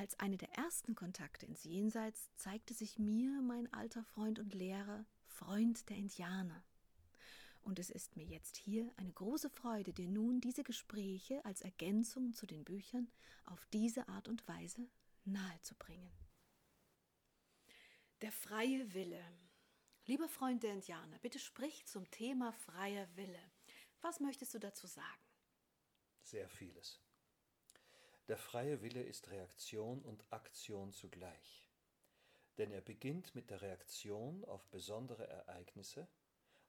Als eine der ersten Kontakte ins Jenseits zeigte sich mir mein alter Freund und Lehrer, Freund der Indianer. Und es ist mir jetzt hier eine große Freude, dir nun diese Gespräche als Ergänzung zu den Büchern auf diese Art und Weise nahezubringen. Der freie Wille. Lieber Freund der Indianer, bitte sprich zum Thema freier Wille. Was möchtest du dazu sagen? Sehr vieles. Der freie Wille ist Reaktion und Aktion zugleich. Denn er beginnt mit der Reaktion auf besondere Ereignisse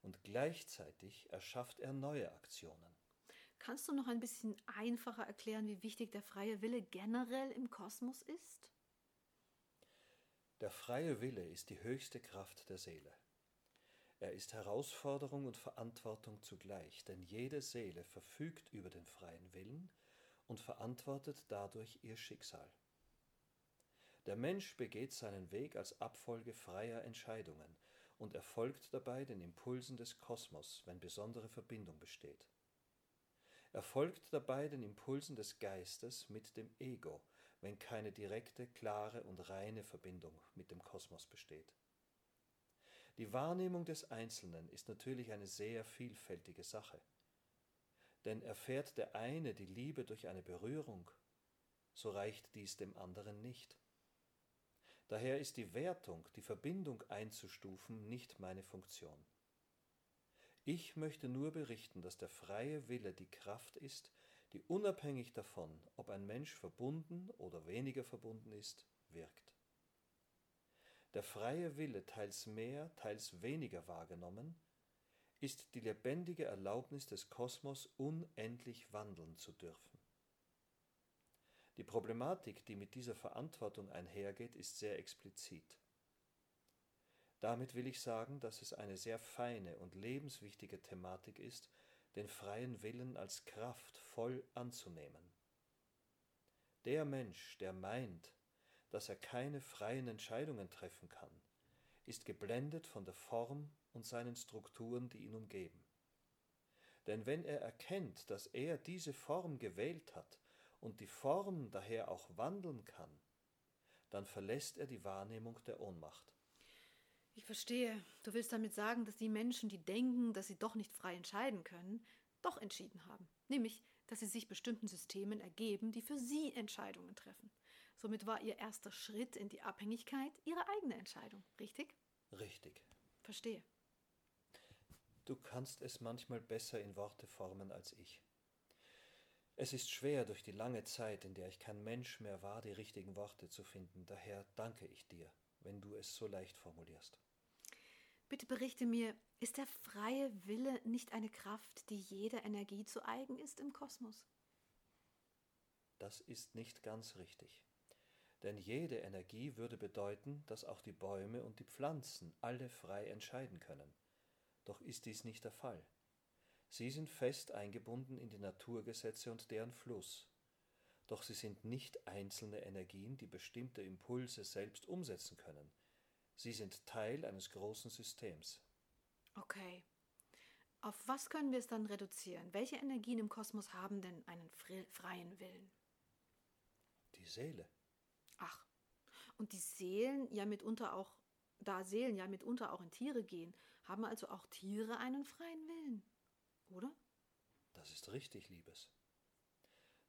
und gleichzeitig erschafft er neue Aktionen. Kannst du noch ein bisschen einfacher erklären, wie wichtig der freie Wille generell im Kosmos ist? Der freie Wille ist die höchste Kraft der Seele. Er ist Herausforderung und Verantwortung zugleich, denn jede Seele verfügt über den freien Willen und verantwortet dadurch ihr Schicksal. Der Mensch begeht seinen Weg als Abfolge freier Entscheidungen und erfolgt dabei den Impulsen des Kosmos, wenn besondere Verbindung besteht. Er folgt dabei den Impulsen des Geistes mit dem Ego, wenn keine direkte, klare und reine Verbindung mit dem Kosmos besteht. Die Wahrnehmung des Einzelnen ist natürlich eine sehr vielfältige Sache denn erfährt der eine die Liebe durch eine Berührung, so reicht dies dem anderen nicht. Daher ist die Wertung, die Verbindung einzustufen, nicht meine Funktion. Ich möchte nur berichten, dass der freie Wille die Kraft ist, die unabhängig davon, ob ein Mensch verbunden oder weniger verbunden ist, wirkt. Der freie Wille teils mehr, teils weniger wahrgenommen, ist die lebendige Erlaubnis des Kosmos unendlich wandeln zu dürfen. Die Problematik, die mit dieser Verantwortung einhergeht, ist sehr explizit. Damit will ich sagen, dass es eine sehr feine und lebenswichtige Thematik ist, den freien Willen als Kraft voll anzunehmen. Der Mensch, der meint, dass er keine freien Entscheidungen treffen kann, ist geblendet von der Form und seinen Strukturen, die ihn umgeben. Denn wenn er erkennt, dass er diese Form gewählt hat und die Form daher auch wandeln kann, dann verlässt er die Wahrnehmung der Ohnmacht. Ich verstehe. Du willst damit sagen, dass die Menschen, die denken, dass sie doch nicht frei entscheiden können, doch entschieden haben. Nämlich, dass sie sich bestimmten Systemen ergeben, die für sie Entscheidungen treffen. Somit war ihr erster Schritt in die Abhängigkeit ihre eigene Entscheidung, richtig? Richtig. Verstehe. Du kannst es manchmal besser in Worte formen als ich. Es ist schwer, durch die lange Zeit, in der ich kein Mensch mehr war, die richtigen Worte zu finden. Daher danke ich dir, wenn du es so leicht formulierst. Bitte berichte mir, ist der freie Wille nicht eine Kraft, die jeder Energie zu eigen ist im Kosmos? Das ist nicht ganz richtig. Denn jede Energie würde bedeuten, dass auch die Bäume und die Pflanzen alle frei entscheiden können. Doch ist dies nicht der Fall. Sie sind fest eingebunden in die Naturgesetze und deren Fluss. Doch sie sind nicht einzelne Energien, die bestimmte Impulse selbst umsetzen können. Sie sind Teil eines großen Systems. Okay. Auf was können wir es dann reduzieren? Welche Energien im Kosmos haben denn einen freien Willen? Die Seele. Ach, und die Seelen ja mitunter auch da Seelen ja mitunter auch in Tiere gehen, haben also auch Tiere einen freien Willen, oder? Das ist richtig, Liebes.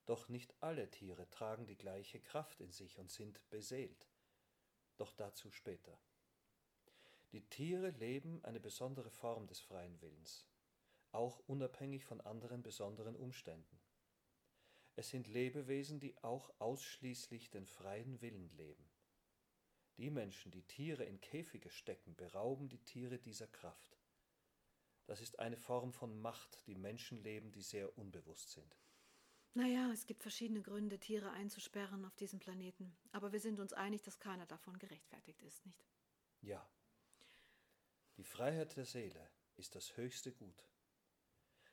Doch nicht alle Tiere tragen die gleiche Kraft in sich und sind beseelt. Doch dazu später. Die Tiere leben eine besondere Form des freien Willens, auch unabhängig von anderen besonderen Umständen. Es sind Lebewesen, die auch ausschließlich den freien Willen leben. Die Menschen, die Tiere in Käfige stecken, berauben die Tiere dieser Kraft. Das ist eine Form von Macht, die Menschen leben, die sehr unbewusst sind. Naja, es gibt verschiedene Gründe, Tiere einzusperren auf diesem Planeten. Aber wir sind uns einig, dass keiner davon gerechtfertigt ist, nicht? Ja. Die Freiheit der Seele ist das höchste Gut.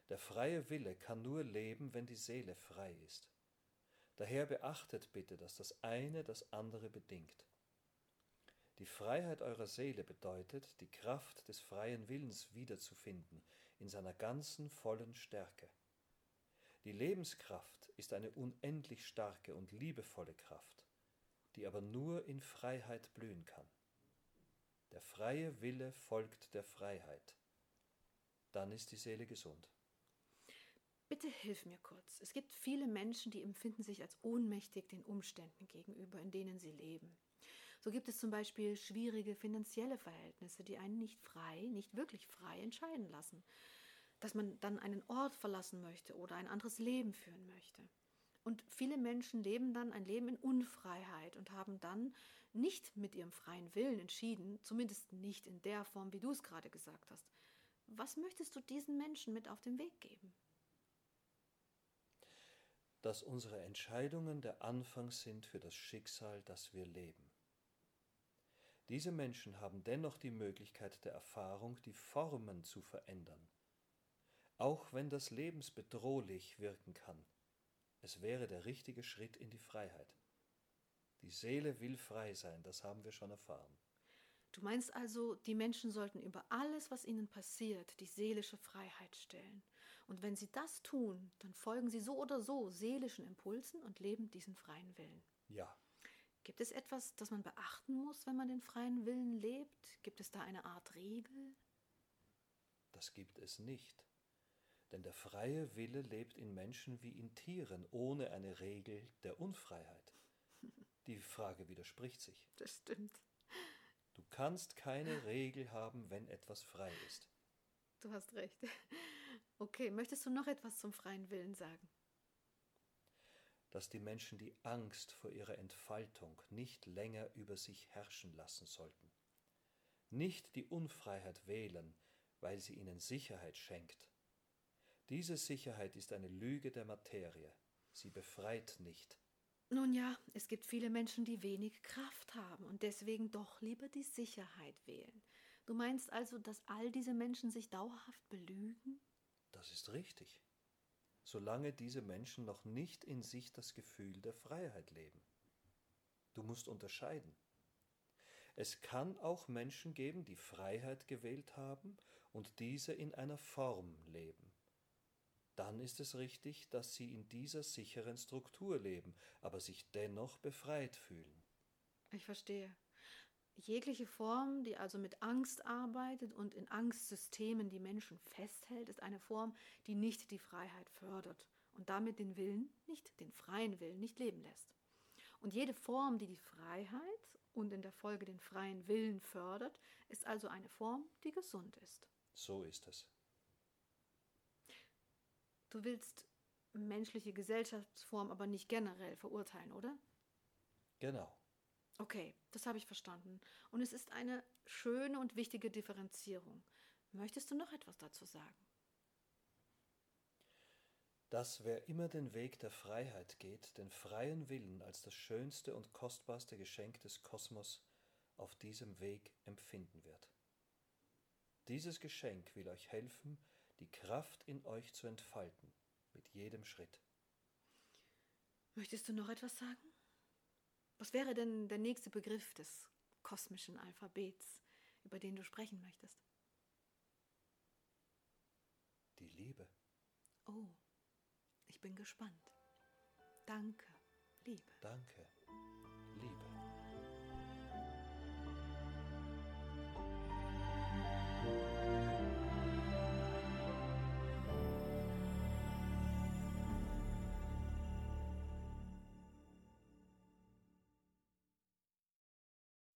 Der freie Wille kann nur leben, wenn die Seele frei ist. Daher beachtet bitte, dass das eine das andere bedingt. Die Freiheit eurer Seele bedeutet, die Kraft des freien Willens wiederzufinden in seiner ganzen vollen Stärke. Die Lebenskraft ist eine unendlich starke und liebevolle Kraft, die aber nur in Freiheit blühen kann. Der freie Wille folgt der Freiheit. Dann ist die Seele gesund. Bitte hilf mir kurz. Es gibt viele Menschen, die empfinden sich als ohnmächtig den Umständen gegenüber, in denen sie leben. So gibt es zum Beispiel schwierige finanzielle Verhältnisse, die einen nicht frei, nicht wirklich frei entscheiden lassen. Dass man dann einen Ort verlassen möchte oder ein anderes Leben führen möchte. Und viele Menschen leben dann ein Leben in Unfreiheit und haben dann nicht mit ihrem freien Willen entschieden, zumindest nicht in der Form, wie du es gerade gesagt hast. Was möchtest du diesen Menschen mit auf den Weg geben? Dass unsere Entscheidungen der Anfang sind für das Schicksal, das wir leben. Diese Menschen haben dennoch die Möglichkeit der Erfahrung, die Formen zu verändern. Auch wenn das lebensbedrohlich wirken kann, es wäre der richtige Schritt in die Freiheit. Die Seele will frei sein, das haben wir schon erfahren. Du meinst also, die Menschen sollten über alles, was ihnen passiert, die seelische Freiheit stellen. Und wenn sie das tun, dann folgen sie so oder so seelischen Impulsen und leben diesen freien Willen. Ja. Gibt es etwas, das man beachten muss, wenn man den freien Willen lebt? Gibt es da eine Art Regel? Das gibt es nicht. Denn der freie Wille lebt in Menschen wie in Tieren, ohne eine Regel der Unfreiheit. Die Frage widerspricht sich. Das stimmt. Du kannst keine Regel haben, wenn etwas frei ist. Du hast recht. Okay, möchtest du noch etwas zum freien Willen sagen? Dass die Menschen die Angst vor ihrer Entfaltung nicht länger über sich herrschen lassen sollten. Nicht die Unfreiheit wählen, weil sie ihnen Sicherheit schenkt. Diese Sicherheit ist eine Lüge der Materie. Sie befreit nicht. Nun ja, es gibt viele Menschen, die wenig Kraft haben und deswegen doch lieber die Sicherheit wählen. Du meinst also, dass all diese Menschen sich dauerhaft belügen? Das ist richtig. Solange diese Menschen noch nicht in sich das Gefühl der Freiheit leben. Du musst unterscheiden. Es kann auch Menschen geben, die Freiheit gewählt haben und diese in einer Form leben dann ist es richtig, dass sie in dieser sicheren Struktur leben, aber sich dennoch befreit fühlen. Ich verstehe. Jegliche Form, die also mit Angst arbeitet und in Angstsystemen die Menschen festhält, ist eine Form, die nicht die Freiheit fördert und damit den Willen, nicht den freien Willen, nicht leben lässt. Und jede Form, die die Freiheit und in der Folge den freien Willen fördert, ist also eine Form, die gesund ist. So ist es. Du willst menschliche Gesellschaftsform aber nicht generell verurteilen, oder? Genau. Okay, das habe ich verstanden. Und es ist eine schöne und wichtige Differenzierung. Möchtest du noch etwas dazu sagen? Dass wer immer den Weg der Freiheit geht, den freien Willen als das schönste und kostbarste Geschenk des Kosmos auf diesem Weg empfinden wird. Dieses Geschenk will euch helfen, die Kraft in euch zu entfalten, mit jedem Schritt. Möchtest du noch etwas sagen? Was wäre denn der nächste Begriff des kosmischen Alphabets, über den du sprechen möchtest? Die Liebe. Oh, ich bin gespannt. Danke, Liebe. Danke.